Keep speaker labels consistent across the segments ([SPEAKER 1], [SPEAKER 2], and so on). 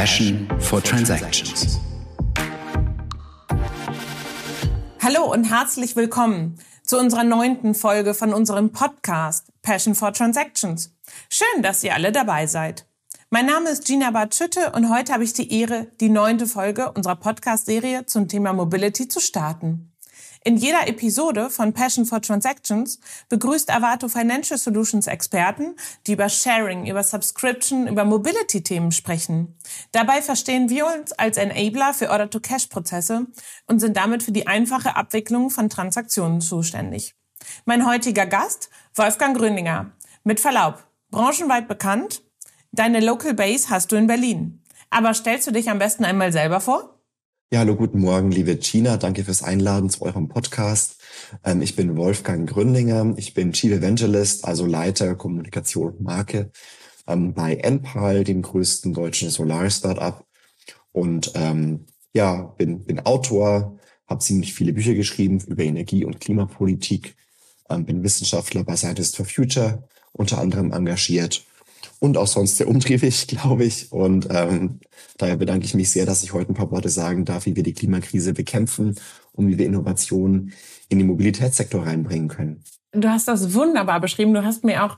[SPEAKER 1] Passion for Transactions.
[SPEAKER 2] Hallo und herzlich willkommen zu unserer neunten Folge von unserem Podcast Passion for Transactions. Schön, dass ihr alle dabei seid. Mein Name ist Gina Bartschütte und heute habe ich die Ehre, die neunte Folge unserer Podcast-Serie zum Thema Mobility zu starten. In jeder Episode von Passion for Transactions begrüßt Avato Financial Solutions Experten, die über Sharing, über Subscription, über Mobility-Themen sprechen. Dabei verstehen wir uns als Enabler für Order-to-Cash-Prozesse und sind damit für die einfache Abwicklung von Transaktionen zuständig. Mein heutiger Gast, Wolfgang Gröninger. Mit Verlaub, branchenweit bekannt. Deine Local Base hast du in Berlin. Aber stellst du dich am besten einmal selber vor?
[SPEAKER 3] Ja, hallo, guten Morgen, liebe Gina. Danke fürs Einladen zu eurem Podcast. Ähm, ich bin Wolfgang Gründinger. Ich bin Chief Evangelist, also Leiter Kommunikation und Marke ähm, bei Enpal, dem größten deutschen Solar-Startup. Und ähm, ja, bin, bin Autor, habe ziemlich viele Bücher geschrieben über Energie- und Klimapolitik, ähm, bin Wissenschaftler bei Scientists for Future unter anderem engagiert und auch sonst sehr umtriebig, glaube ich. Und ähm, daher bedanke ich mich sehr, dass ich heute ein paar Worte sagen darf, wie wir die Klimakrise bekämpfen und wie wir Innovationen in den Mobilitätssektor reinbringen können.
[SPEAKER 2] Du hast das wunderbar beschrieben. Du hast mir auch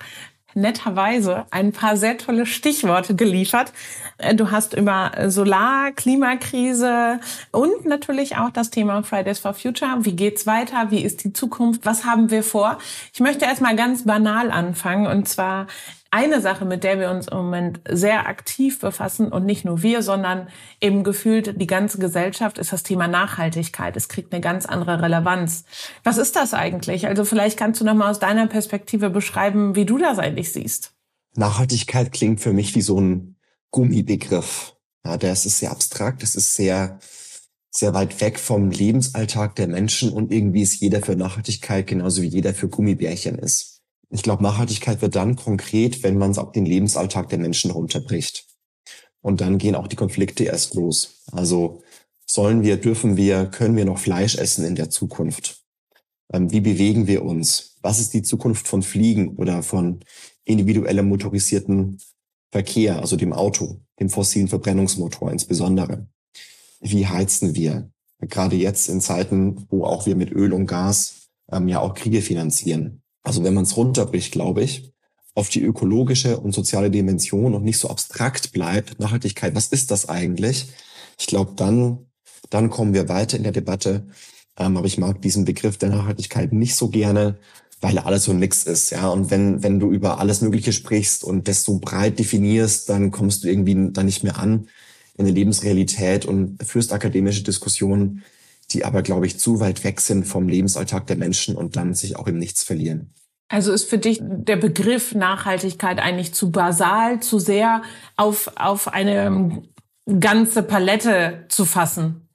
[SPEAKER 2] netterweise ein paar sehr tolle Stichworte geliefert. Äh, du hast über Solar, Klimakrise und natürlich auch das Thema Fridays for Future. Wie geht's weiter? Wie ist die Zukunft? Was haben wir vor? Ich möchte erstmal ganz banal anfangen und zwar eine Sache, mit der wir uns im Moment sehr aktiv befassen und nicht nur wir, sondern eben gefühlt die ganze Gesellschaft ist das Thema Nachhaltigkeit. Es kriegt eine ganz andere Relevanz. Was ist das eigentlich? Also vielleicht kannst du noch mal aus deiner Perspektive beschreiben, wie du das eigentlich siehst.
[SPEAKER 3] Nachhaltigkeit klingt für mich wie so ein Gummibegriff. Ja, der ist sehr abstrakt, es ist sehr sehr weit weg vom Lebensalltag der Menschen und irgendwie ist jeder für Nachhaltigkeit genauso wie jeder für Gummibärchen ist. Ich glaube, Nachhaltigkeit wird dann konkret, wenn man es auf den Lebensalltag der Menschen runterbricht. Und dann gehen auch die Konflikte erst los. Also sollen wir, dürfen wir, können wir noch Fleisch essen in der Zukunft? Ähm, wie bewegen wir uns? Was ist die Zukunft von Fliegen oder von individuellem motorisierten Verkehr, also dem Auto, dem fossilen Verbrennungsmotor insbesondere? Wie heizen wir? Gerade jetzt in Zeiten, wo auch wir mit Öl und Gas ähm, ja auch Kriege finanzieren. Also wenn man es runterbricht, glaube ich, auf die ökologische und soziale Dimension und nicht so abstrakt bleibt, Nachhaltigkeit, was ist das eigentlich? Ich glaube, dann, dann kommen wir weiter in der Debatte. Ähm, aber ich mag diesen Begriff der Nachhaltigkeit nicht so gerne, weil alles so nix ist, ja. Und wenn, wenn du über alles Mögliche sprichst und das so breit definierst, dann kommst du irgendwie da nicht mehr an in der Lebensrealität und führst akademische Diskussionen, die aber, glaube ich, zu weit weg sind vom Lebensalltag der Menschen und dann sich auch im Nichts verlieren.
[SPEAKER 2] Also ist für dich der Begriff Nachhaltigkeit eigentlich zu basal, zu sehr auf, auf eine ganze Palette zu fassen?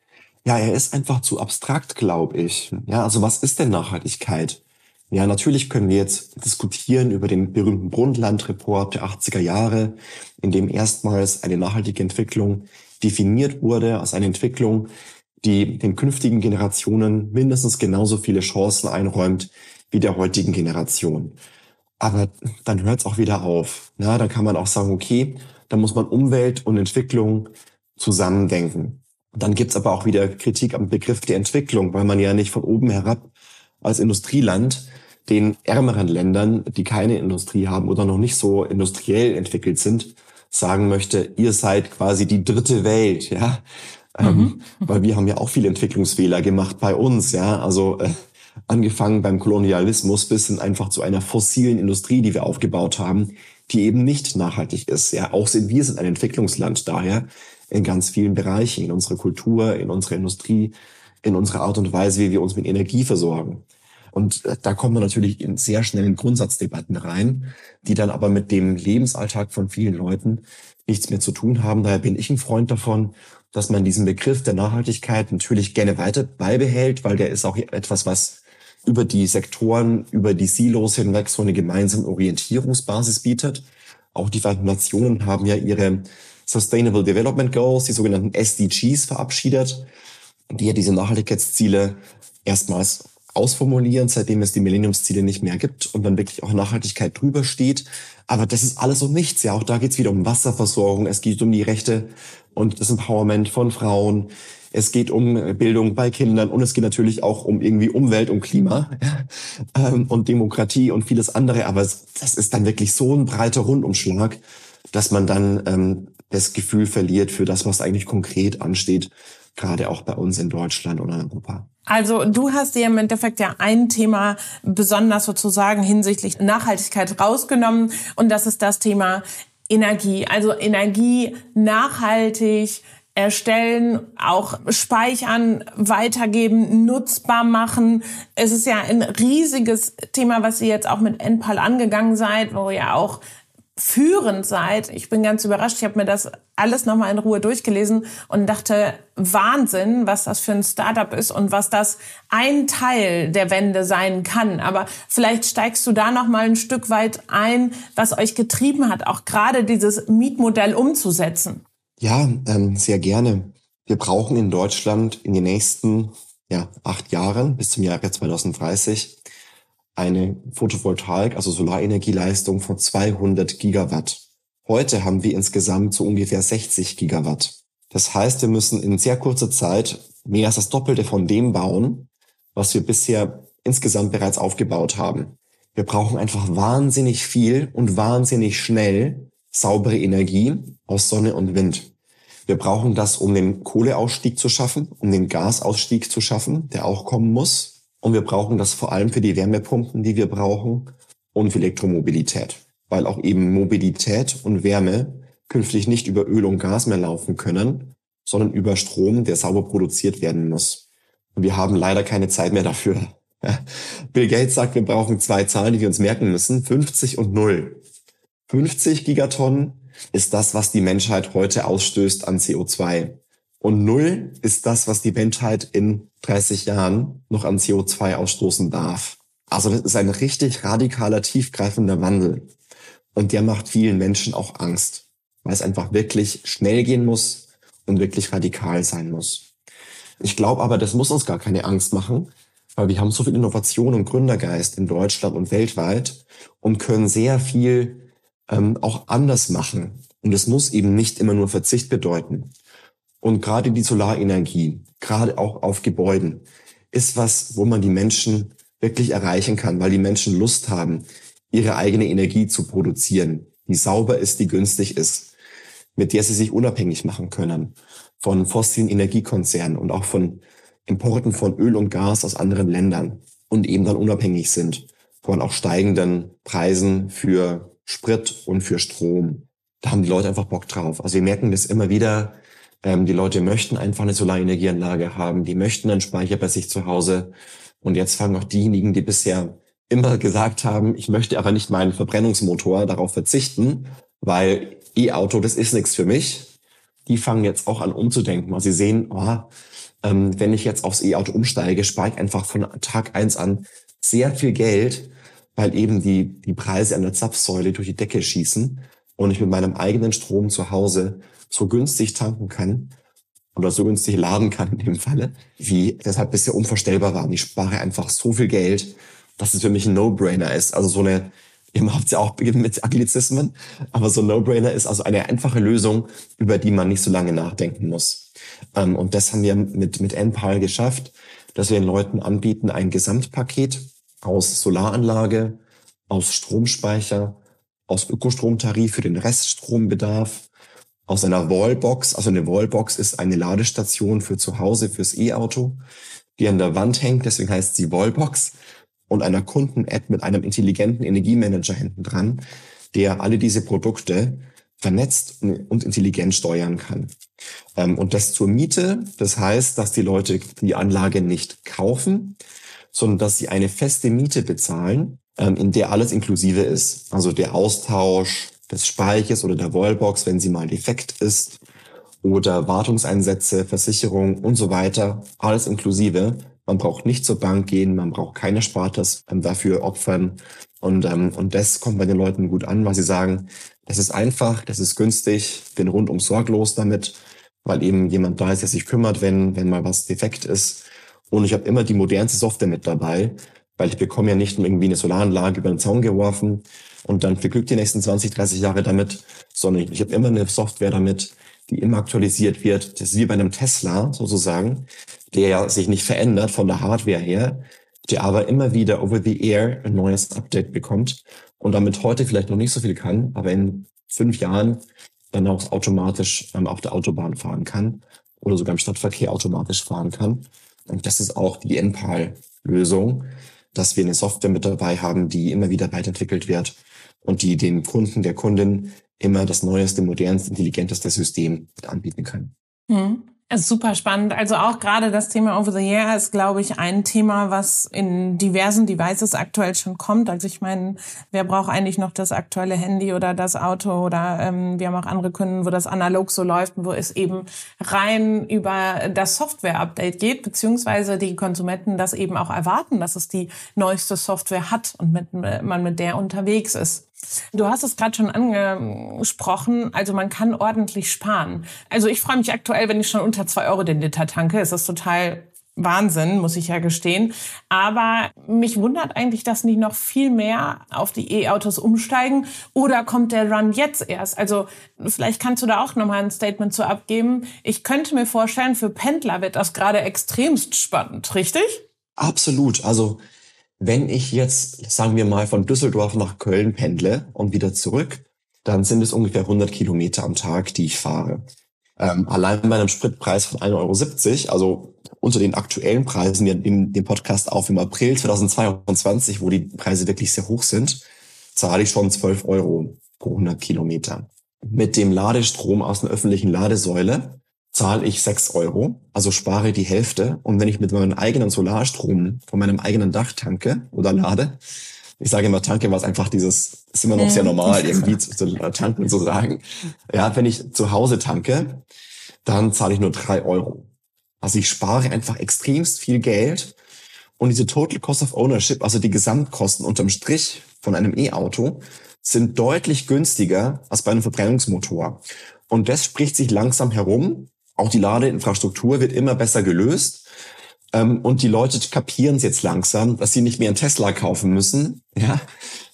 [SPEAKER 3] Ja, er ist einfach zu abstrakt, glaube ich. Ja, also was ist denn Nachhaltigkeit? Ja, natürlich können wir jetzt diskutieren über den berühmten Brundtland-Report der 80er Jahre, in dem erstmals eine nachhaltige Entwicklung definiert wurde als eine Entwicklung, die den künftigen Generationen mindestens genauso viele Chancen einräumt wie der heutigen Generation. Aber dann hört es auch wieder auf. Na, dann kann man auch sagen, okay, da muss man Umwelt und Entwicklung zusammendenken. Dann gibt's aber auch wieder Kritik am Begriff der Entwicklung, weil man ja nicht von oben herab als Industrieland den ärmeren Ländern, die keine Industrie haben oder noch nicht so industriell entwickelt sind, sagen möchte, ihr seid quasi die dritte Welt, ja. Ähm, mhm. Ähm, weil wir haben ja auch viele Entwicklungsfehler gemacht bei uns, ja. Also äh, angefangen beim Kolonialismus bis hin einfach zu einer fossilen Industrie, die wir aufgebaut haben, die eben nicht nachhaltig ist. Ja, auch sind wir sind ein Entwicklungsland daher in ganz vielen Bereichen, in unserer Kultur, in unserer Industrie, in unserer Art und Weise, wie wir uns mit Energie versorgen. Und äh, da kommt man natürlich in sehr schnellen Grundsatzdebatten rein, die dann aber mit dem Lebensalltag von vielen Leuten nichts mehr zu tun haben. Daher bin ich ein Freund davon, dass man diesen Begriff der Nachhaltigkeit natürlich gerne weiter beibehält, weil der ist auch etwas, was über die Sektoren, über die Silos hinweg so eine gemeinsame Orientierungsbasis bietet. Auch die Vereinten Nationen haben ja ihre Sustainable Development Goals, die sogenannten SDGs, verabschiedet, die ja diese Nachhaltigkeitsziele erstmals ausformulieren, seitdem es die Millenniumsziele nicht mehr gibt und dann wirklich auch Nachhaltigkeit drüber steht. Aber das ist alles um nichts. Ja, auch da geht es wieder um Wasserversorgung, es geht um die Rechte und das Empowerment von Frauen. Es geht um Bildung bei Kindern und es geht natürlich auch um irgendwie Umwelt und Klima ähm, und Demokratie und vieles andere. Aber das ist dann wirklich so ein breiter Rundumschlag, dass man dann ähm, das Gefühl verliert für das, was eigentlich konkret ansteht, gerade auch bei uns in Deutschland oder in Europa.
[SPEAKER 2] Also du hast dir im Endeffekt ja ein Thema besonders sozusagen hinsichtlich Nachhaltigkeit rausgenommen und das ist das Thema Energie. Also Energie nachhaltig erstellen, auch speichern, weitergeben, nutzbar machen. Es ist ja ein riesiges Thema, was ihr jetzt auch mit NPAL angegangen seid, wo ihr auch führend seid. Ich bin ganz überrascht. Ich habe mir das alles nochmal in Ruhe durchgelesen und dachte, Wahnsinn, was das für ein Startup ist und was das ein Teil der Wende sein kann. Aber vielleicht steigst du da nochmal ein Stück weit ein, was euch getrieben hat, auch gerade dieses Mietmodell umzusetzen.
[SPEAKER 3] Ja, ähm, sehr gerne. Wir brauchen in Deutschland in den nächsten ja, acht Jahren bis zum Jahr 2030 eine Photovoltaik, also Solarenergieleistung von 200 Gigawatt. Heute haben wir insgesamt so ungefähr 60 Gigawatt. Das heißt, wir müssen in sehr kurzer Zeit mehr als das Doppelte von dem bauen, was wir bisher insgesamt bereits aufgebaut haben. Wir brauchen einfach wahnsinnig viel und wahnsinnig schnell saubere Energie aus Sonne und Wind. Wir brauchen das, um den Kohleausstieg zu schaffen, um den Gasausstieg zu schaffen, der auch kommen muss. Und wir brauchen das vor allem für die Wärmepumpen, die wir brauchen und für Elektromobilität, weil auch eben Mobilität und Wärme künftig nicht über Öl und Gas mehr laufen können, sondern über Strom, der sauber produziert werden muss. Und wir haben leider keine Zeit mehr dafür. Bill Gates sagt, wir brauchen zwei Zahlen, die wir uns merken müssen, 50 und 0. 50 Gigatonnen ist das, was die Menschheit heute ausstößt an CO2. Und null ist das, was die Menschheit in 30 Jahren noch an CO2 ausstoßen darf. Also das ist ein richtig radikaler, tiefgreifender Wandel. Und der macht vielen Menschen auch Angst, weil es einfach wirklich schnell gehen muss und wirklich radikal sein muss. Ich glaube aber, das muss uns gar keine Angst machen, weil wir haben so viel Innovation und Gründergeist in Deutschland und weltweit und können sehr viel ähm, auch anders machen. Und es muss eben nicht immer nur Verzicht bedeuten. Und gerade die Solarenergie, gerade auch auf Gebäuden, ist was, wo man die Menschen wirklich erreichen kann, weil die Menschen Lust haben, ihre eigene Energie zu produzieren, die sauber ist, die günstig ist, mit der sie sich unabhängig machen können von fossilen Energiekonzernen und auch von Importen von Öl und Gas aus anderen Ländern und eben dann unabhängig sind von auch steigenden Preisen für Sprit und für Strom. Da haben die Leute einfach Bock drauf. Also wir merken das immer wieder, ähm, die Leute möchten einfach eine Solarenergieanlage haben, die möchten einen Speicher bei sich zu Hause. Und jetzt fangen auch diejenigen, die bisher immer gesagt haben, ich möchte aber nicht meinen Verbrennungsmotor darauf verzichten, weil E-Auto, das ist nichts für mich. Die fangen jetzt auch an umzudenken, weil sie sehen, oh, ähm, wenn ich jetzt aufs E-Auto umsteige, spare ich einfach von Tag eins an sehr viel Geld, weil eben die, die Preise an der Zapfsäule durch die Decke schießen und ich mit meinem eigenen Strom zu Hause so günstig tanken kann oder so günstig laden kann in dem Falle, wie deshalb bisher unvorstellbar war. Und ich spare einfach so viel Geld, dass es für mich ein No-Brainer ist. Also so eine, ihr habt ja auch mit Anglizismen, aber so ein No-Brainer ist also eine einfache Lösung, über die man nicht so lange nachdenken muss. Ähm, und das haben wir mit, mit NPAL geschafft, dass wir den Leuten anbieten, ein Gesamtpaket aus Solaranlage, aus Stromspeicher, aus Ökostromtarif für den Reststrombedarf, aus einer Wallbox. Also eine Wallbox ist eine Ladestation für zu Hause, fürs E-Auto, die an der Wand hängt, deswegen heißt sie Wallbox und einer Kunden-App mit einem intelligenten Energiemanager hinten dran, der alle diese Produkte vernetzt und intelligent steuern kann. Ähm, und das zur Miete, das heißt, dass die Leute die Anlage nicht kaufen, sondern dass sie eine feste Miete bezahlen, ähm, in der alles inklusive ist. Also der Austausch, des Speichers oder der Wallbox, wenn sie mal defekt ist, oder Wartungseinsätze, Versicherung und so weiter, alles inklusive. Man braucht nicht zur Bank gehen, man braucht keine Spartas ähm, dafür opfern. Und, ähm, und das kommt bei den Leuten gut an, weil sie sagen, das ist einfach, das ist günstig, bin rundum sorglos damit, weil eben jemand da ist, der sich kümmert, wenn, wenn mal was defekt ist. Und ich habe immer die modernste Software mit dabei, weil ich bekomme ja nicht irgendwie eine Solaranlage über den Zaun geworfen und dann verglückt die nächsten 20, 30 Jahre damit, sondern ich, ich habe immer eine Software damit, die immer aktualisiert wird. Das ist wie bei einem Tesla sozusagen, der ja sich nicht verändert von der Hardware her, der aber immer wieder over the air ein neues Update bekommt und damit heute vielleicht noch nicht so viel kann, aber in fünf Jahren dann auch automatisch ähm, auf der Autobahn fahren kann oder sogar im Stadtverkehr automatisch fahren kann. Und das ist auch die NPAL-Lösung, dass wir eine Software mit dabei haben, die immer wieder weiterentwickelt wird und die dem Kunden, der Kundin immer das neueste, modernste, intelligenteste System anbieten kann.
[SPEAKER 2] Hm. Es ist super spannend. Also auch gerade das Thema Over the Air ist, glaube ich, ein Thema, was in diversen Devices aktuell schon kommt. Also ich meine, wer braucht eigentlich noch das aktuelle Handy oder das Auto oder ähm, wir haben auch andere Kunden, wo das analog so läuft, wo es eben rein über das Software-Update geht, beziehungsweise die Konsumenten das eben auch erwarten, dass es die neueste Software hat und mit, man mit der unterwegs ist. Du hast es gerade schon angesprochen, also man kann ordentlich sparen. Also ich freue mich aktuell, wenn ich schon unter zwei Euro den Liter tanke. Es ist total Wahnsinn, muss ich ja gestehen. Aber mich wundert eigentlich, dass nicht noch viel mehr auf die E-Autos umsteigen. Oder kommt der Run jetzt erst? Also vielleicht kannst du da auch nochmal ein Statement zu abgeben. Ich könnte mir vorstellen, für Pendler wird das gerade extremst spannend, richtig?
[SPEAKER 3] Absolut. Also wenn ich jetzt, sagen wir mal, von Düsseldorf nach Köln pendle und wieder zurück, dann sind es ungefähr 100 Kilometer am Tag, die ich fahre. Ähm, allein bei einem Spritpreis von 1,70 Euro, also unter den aktuellen Preisen, wir nehmen den Podcast auf im April 2022, wo die Preise wirklich sehr hoch sind, zahle ich schon 12 Euro pro 100 Kilometer. Mit dem Ladestrom aus einer öffentlichen Ladesäule zahle ich sechs Euro, also spare die Hälfte. Und wenn ich mit meinem eigenen Solarstrom von meinem eigenen Dach tanke oder lade, ich sage immer tanke, was einfach dieses, ist immer noch sehr normal, irgendwie zu, zu tanken zu sagen. Ja, wenn ich zu Hause tanke, dann zahle ich nur drei Euro. Also ich spare einfach extremst viel Geld. Und diese Total Cost of Ownership, also die Gesamtkosten unterm Strich von einem E-Auto, sind deutlich günstiger als bei einem Verbrennungsmotor. Und das spricht sich langsam herum, auch die Ladeinfrastruktur wird immer besser gelöst. Ähm, und die Leute kapieren es jetzt langsam, dass sie nicht mehr einen Tesla kaufen müssen, ja,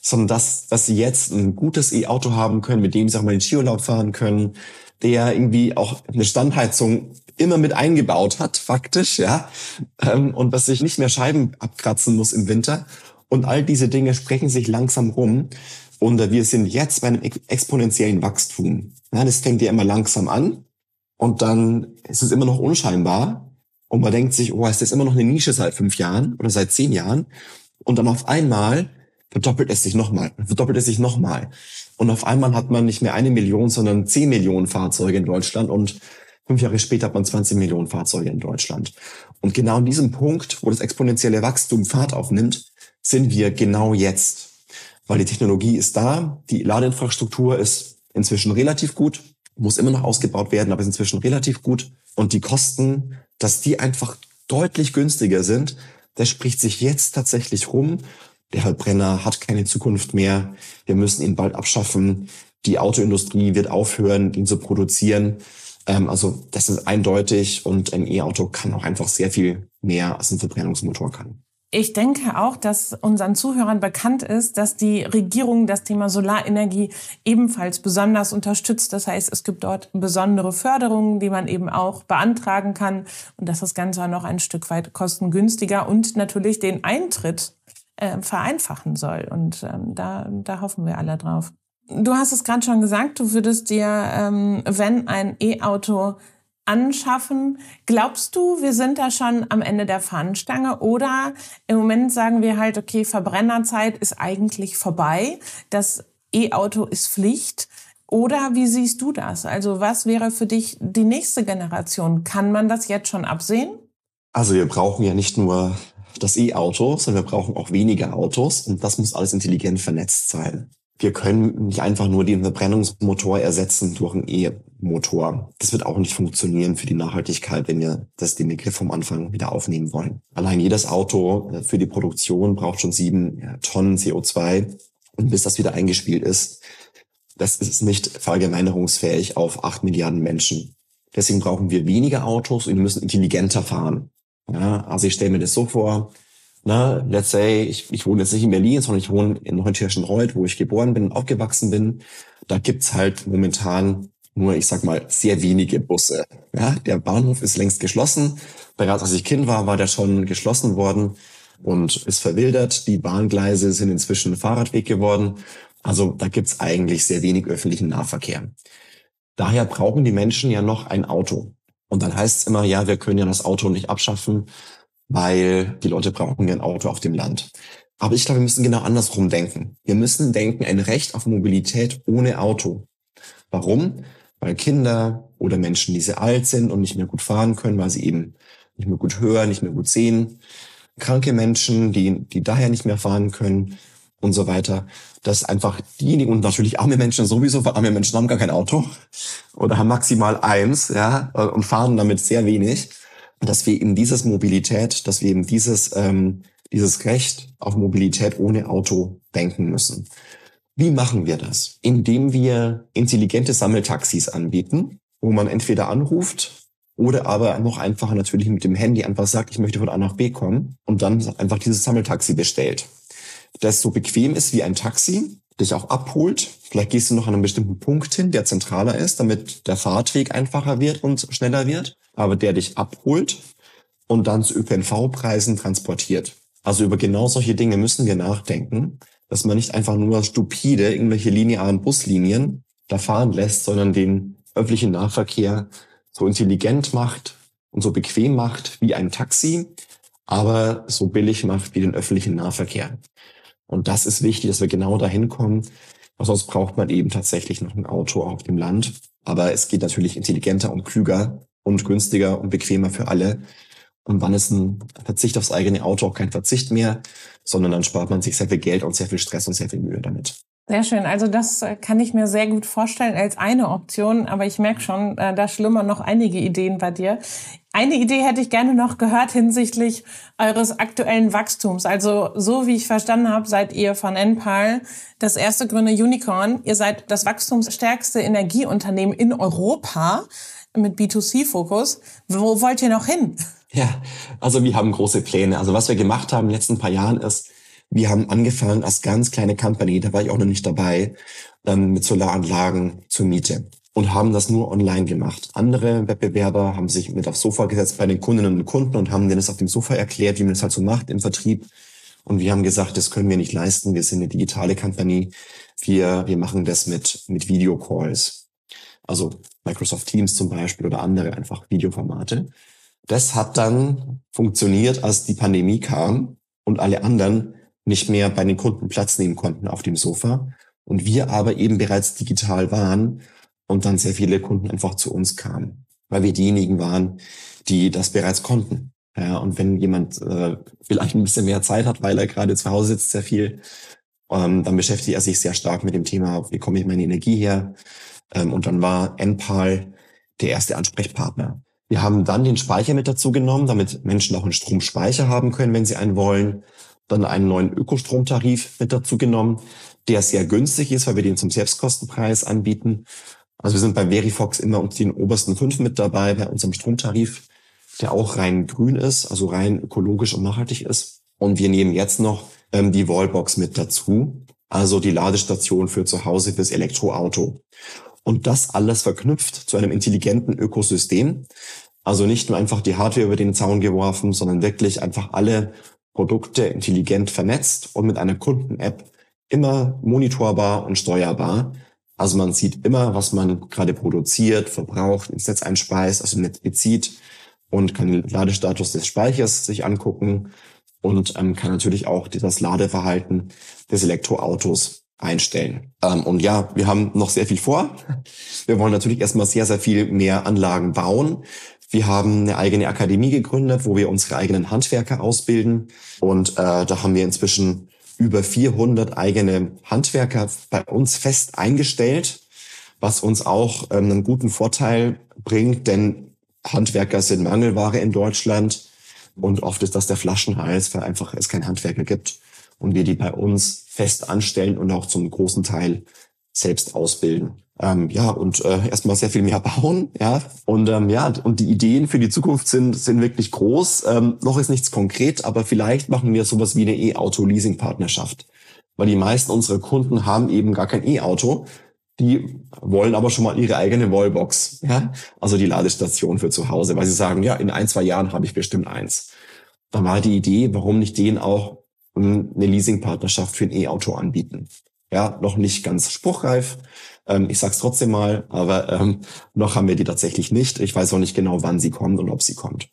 [SPEAKER 3] sondern dass, dass sie jetzt ein gutes E-Auto haben können, mit dem sie auch mal den Skiurlaub fahren können, der irgendwie auch eine Standheizung immer mit eingebaut hat, faktisch, ja, ähm, und dass sich nicht mehr Scheiben abkratzen muss im Winter. Und all diese Dinge sprechen sich langsam rum. Und wir sind jetzt bei einem exponentiellen Wachstum. Ja, das fängt ja immer langsam an. Und dann ist es immer noch unscheinbar. Und man denkt sich, oh, ist das immer noch eine Nische seit fünf Jahren oder seit zehn Jahren? Und dann auf einmal verdoppelt es sich nochmal, verdoppelt es sich nochmal. Und auf einmal hat man nicht mehr eine Million, sondern zehn Millionen Fahrzeuge in Deutschland und fünf Jahre später hat man 20 Millionen Fahrzeuge in Deutschland. Und genau in diesem Punkt, wo das exponentielle Wachstum Fahrt aufnimmt, sind wir genau jetzt. Weil die Technologie ist da, die Ladeinfrastruktur ist inzwischen relativ gut, muss immer noch ausgebaut werden, aber ist inzwischen relativ gut. Und die Kosten, dass die einfach deutlich günstiger sind, das spricht sich jetzt tatsächlich rum. Der Verbrenner hat keine Zukunft mehr. Wir müssen ihn bald abschaffen. Die Autoindustrie wird aufhören, ihn zu produzieren. Ähm, also das ist eindeutig und ein E-Auto kann auch einfach sehr viel mehr als ein Verbrennungsmotor kann.
[SPEAKER 2] Ich denke auch, dass unseren Zuhörern bekannt ist, dass die Regierung das Thema Solarenergie ebenfalls besonders unterstützt. Das heißt, es gibt dort besondere Förderungen, die man eben auch beantragen kann und dass das Ganze noch ein Stück weit kostengünstiger und natürlich den Eintritt äh, vereinfachen soll. Und ähm, da, da hoffen wir alle drauf. Du hast es gerade schon gesagt, du würdest dir, ähm, wenn ein E-Auto anschaffen. Glaubst du, wir sind da schon am Ende der Fahnenstange oder im Moment sagen wir halt, okay, Verbrennerzeit ist eigentlich vorbei, das E-Auto ist Pflicht. Oder wie siehst du das? Also was wäre für dich die nächste Generation? Kann man das jetzt schon absehen?
[SPEAKER 3] Also wir brauchen ja nicht nur das E-Auto, sondern wir brauchen auch weniger Autos und das muss alles intelligent vernetzt sein wir können nicht einfach nur den Verbrennungsmotor ersetzen durch einen E-Motor. Das wird auch nicht funktionieren für die Nachhaltigkeit, wenn wir das den Begriff vom Anfang wieder aufnehmen wollen. Allein jedes Auto äh, für die Produktion braucht schon sieben Tonnen CO2 und bis das wieder eingespielt ist, das ist nicht verallgemeinerungsfähig auf acht Milliarden Menschen. Deswegen brauchen wir weniger Autos und wir müssen intelligenter fahren. Ja, also ich stelle mir das so vor, na, let's say, ich, ich wohne jetzt nicht in Berlin, sondern ich wohne in Neunkirchenreuth, wo ich geboren bin und aufgewachsen bin. Da gibt's halt momentan nur, ich sag mal, sehr wenige Busse. Ja, der Bahnhof ist längst geschlossen. Bereits als ich Kind war, war der schon geschlossen worden und ist verwildert. Die Bahngleise sind inzwischen Fahrradweg geworden. Also da gibt's eigentlich sehr wenig öffentlichen Nahverkehr. Daher brauchen die Menschen ja noch ein Auto. Und dann heißt es immer, ja, wir können ja das Auto nicht abschaffen, weil die Leute brauchen ein Auto auf dem Land. Aber ich glaube, wir müssen genau andersrum denken. Wir müssen denken, ein Recht auf Mobilität ohne Auto. Warum? Weil Kinder oder Menschen, die sehr alt sind und nicht mehr gut fahren können, weil sie eben nicht mehr gut hören, nicht mehr gut sehen, kranke Menschen, die, die daher nicht mehr fahren können und so weiter, dass einfach diejenigen und natürlich arme Menschen sowieso, weil arme Menschen haben gar kein Auto oder haben maximal eins, ja, und fahren damit sehr wenig, dass wir eben dieses Mobilität, dass wir eben dieses, ähm, dieses Recht auf Mobilität ohne Auto denken müssen. Wie machen wir das? Indem wir intelligente Sammeltaxis anbieten, wo man entweder anruft oder aber noch einfacher natürlich mit dem Handy einfach sagt, ich möchte von A nach B kommen und dann einfach dieses Sammeltaxi bestellt. Das so bequem ist wie ein Taxi, dich auch abholt. Vielleicht gehst du noch an einem bestimmten Punkt hin, der zentraler ist, damit der Fahrtweg einfacher wird und schneller wird, aber der dich abholt und dann zu ÖPNV-Preisen transportiert. Also über genau solche Dinge müssen wir nachdenken, dass man nicht einfach nur stupide irgendwelche linearen Buslinien da fahren lässt, sondern den öffentlichen Nahverkehr so intelligent macht und so bequem macht wie ein Taxi, aber so billig macht wie den öffentlichen Nahverkehr. Und das ist wichtig, dass wir genau dahin kommen. Sonst braucht man eben tatsächlich noch ein Auto auf dem Land. Aber es geht natürlich intelligenter und klüger und günstiger und bequemer für alle. Und wann ist ein Verzicht aufs eigene Auto auch kein Verzicht mehr, sondern dann spart man sich sehr viel Geld und sehr viel Stress und sehr viel Mühe damit.
[SPEAKER 2] Sehr schön. Also das äh, kann ich mir sehr gut vorstellen als eine Option, aber ich merke schon, äh, da schlummern noch einige Ideen bei dir. Eine Idee hätte ich gerne noch gehört hinsichtlich eures aktuellen Wachstums. Also so wie ich verstanden habe, seid ihr von Enpal das erste grüne Unicorn. Ihr seid das wachstumsstärkste Energieunternehmen in Europa mit B2C-Fokus. Wo wollt ihr noch hin?
[SPEAKER 3] Ja, also wir haben große Pläne. Also was wir gemacht haben in den letzten paar Jahren ist, wir haben angefangen als ganz kleine Company, da war ich auch noch nicht dabei, ähm, mit Solaranlagen zur Miete und haben das nur online gemacht. Andere Wettbewerber haben sich mit aufs Sofa gesetzt bei den Kundinnen und Kunden und haben denen das auf dem Sofa erklärt, wie man das halt so macht im Vertrieb. Und wir haben gesagt, das können wir nicht leisten. Wir sind eine digitale Company. Wir, wir machen das mit, mit Videocalls. Also Microsoft Teams zum Beispiel oder andere einfach Videoformate. Das hat dann funktioniert, als die Pandemie kam und alle anderen nicht mehr bei den Kunden Platz nehmen konnten auf dem Sofa und wir aber eben bereits digital waren und dann sehr viele Kunden einfach zu uns kamen, weil wir diejenigen waren, die das bereits konnten. Ja, und wenn jemand äh, vielleicht ein bisschen mehr Zeit hat, weil er gerade zu Hause sitzt, sehr viel, ähm, dann beschäftigt er sich sehr stark mit dem Thema, wie komme ich meine Energie her? Ähm, und dann war NPAL der erste Ansprechpartner. Wir haben dann den Speicher mit dazu genommen, damit Menschen auch einen Stromspeicher haben können, wenn sie einen wollen dann einen neuen Ökostromtarif mit dazu genommen, der sehr günstig ist, weil wir den zum Selbstkostenpreis anbieten. Also wir sind bei Verifox immer unter den obersten fünf mit dabei bei unserem Stromtarif, der auch rein grün ist, also rein ökologisch und nachhaltig ist. Und wir nehmen jetzt noch ähm, die Wallbox mit dazu, also die Ladestation für zu Hause fürs Elektroauto. Und das alles verknüpft zu einem intelligenten Ökosystem. Also nicht nur einfach die Hardware über den Zaun geworfen, sondern wirklich einfach alle Produkte intelligent vernetzt und mit einer Kunden-App immer monitorbar und steuerbar. Also man sieht immer, was man gerade produziert, verbraucht, ins Netz einspeist, also Netz bezieht und kann den Ladestatus des Speichers sich angucken und ähm, kann natürlich auch das Ladeverhalten des Elektroautos einstellen. Ähm, und ja, wir haben noch sehr viel vor. Wir wollen natürlich erstmal sehr, sehr viel mehr Anlagen bauen. Wir haben eine eigene Akademie gegründet, wo wir unsere eigenen Handwerker ausbilden. Und äh, da haben wir inzwischen über 400 eigene Handwerker bei uns fest eingestellt, was uns auch ähm, einen guten Vorteil bringt, denn Handwerker sind Mangelware in Deutschland und oft ist das der Flaschenhals, weil einfach es keinen Handwerker gibt und wir die bei uns fest anstellen und auch zum großen Teil selbst ausbilden. ähm, ja, und äh, erstmal sehr viel mehr bauen, ja. Und ähm, ja, und die Ideen für die Zukunft sind, sind wirklich groß. Ähm, noch ist nichts konkret, aber vielleicht machen wir sowas wie eine E-Auto-Leasing-Partnerschaft. Weil die meisten unserer Kunden haben eben gar kein E-Auto. Die wollen aber schon mal ihre eigene Wallbox, ja. Also die Ladestation für zu Hause, weil sie sagen, ja, in ein, zwei Jahren habe ich bestimmt eins. Dann war die Idee, warum nicht denen auch eine Leasing-Partnerschaft für ein E-Auto anbieten. Ja, noch nicht ganz spruchreif, ähm, ich sag's trotzdem mal, aber ähm, noch haben wir die tatsächlich nicht. Ich weiß auch nicht genau, wann sie kommt und ob sie kommt.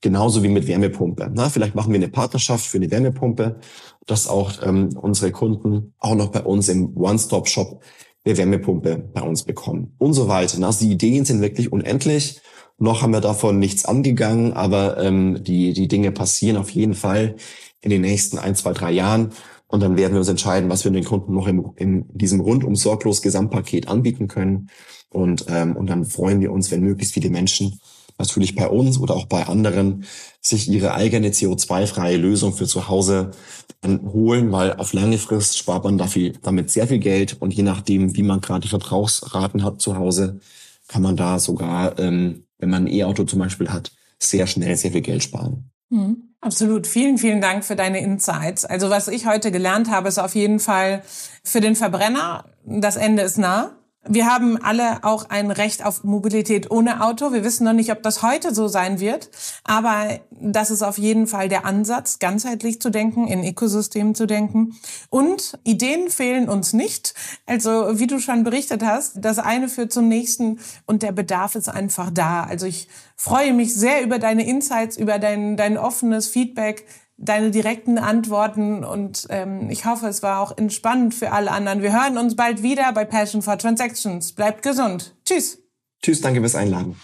[SPEAKER 3] Genauso wie mit Wärmepumpe. Na, vielleicht machen wir eine Partnerschaft für eine Wärmepumpe, dass auch ähm, unsere Kunden auch noch bei uns im One-Stop-Shop eine Wärmepumpe bei uns bekommen und so weiter. Also die Ideen sind wirklich unendlich. Noch haben wir davon nichts angegangen, aber ähm, die, die Dinge passieren auf jeden Fall in den nächsten ein, zwei, drei Jahren. Und dann werden wir uns entscheiden, was wir den Kunden noch im, in diesem rundum sorglos Gesamtpaket anbieten können. Und, ähm, und dann freuen wir uns, wenn möglichst viele Menschen natürlich bei uns oder auch bei anderen sich ihre eigene CO2-freie Lösung für zu Hause holen, weil auf lange Frist spart man dafür, damit sehr viel Geld und je nachdem, wie man gerade die Verbrauchsraten hat zu Hause, kann man da sogar, ähm, wenn man ein E-Auto zum Beispiel hat, sehr schnell sehr viel Geld sparen.
[SPEAKER 2] Mhm. Absolut. Vielen, vielen Dank für deine Insights. Also was ich heute gelernt habe, ist auf jeden Fall für den Verbrenner, das Ende ist nah. Wir haben alle auch ein Recht auf Mobilität ohne Auto. Wir wissen noch nicht, ob das heute so sein wird, aber das ist auf jeden Fall der Ansatz, ganzheitlich zu denken, in Ökosystemen zu denken. Und Ideen fehlen uns nicht. Also wie du schon berichtet hast, das eine führt zum nächsten und der Bedarf ist einfach da. Also ich freue mich sehr über deine Insights, über dein, dein offenes Feedback deine direkten Antworten und ähm, ich hoffe, es war auch entspannend für alle anderen. Wir hören uns bald wieder bei Passion for Transactions. Bleibt gesund. Tschüss.
[SPEAKER 3] Tschüss, danke fürs Einladen.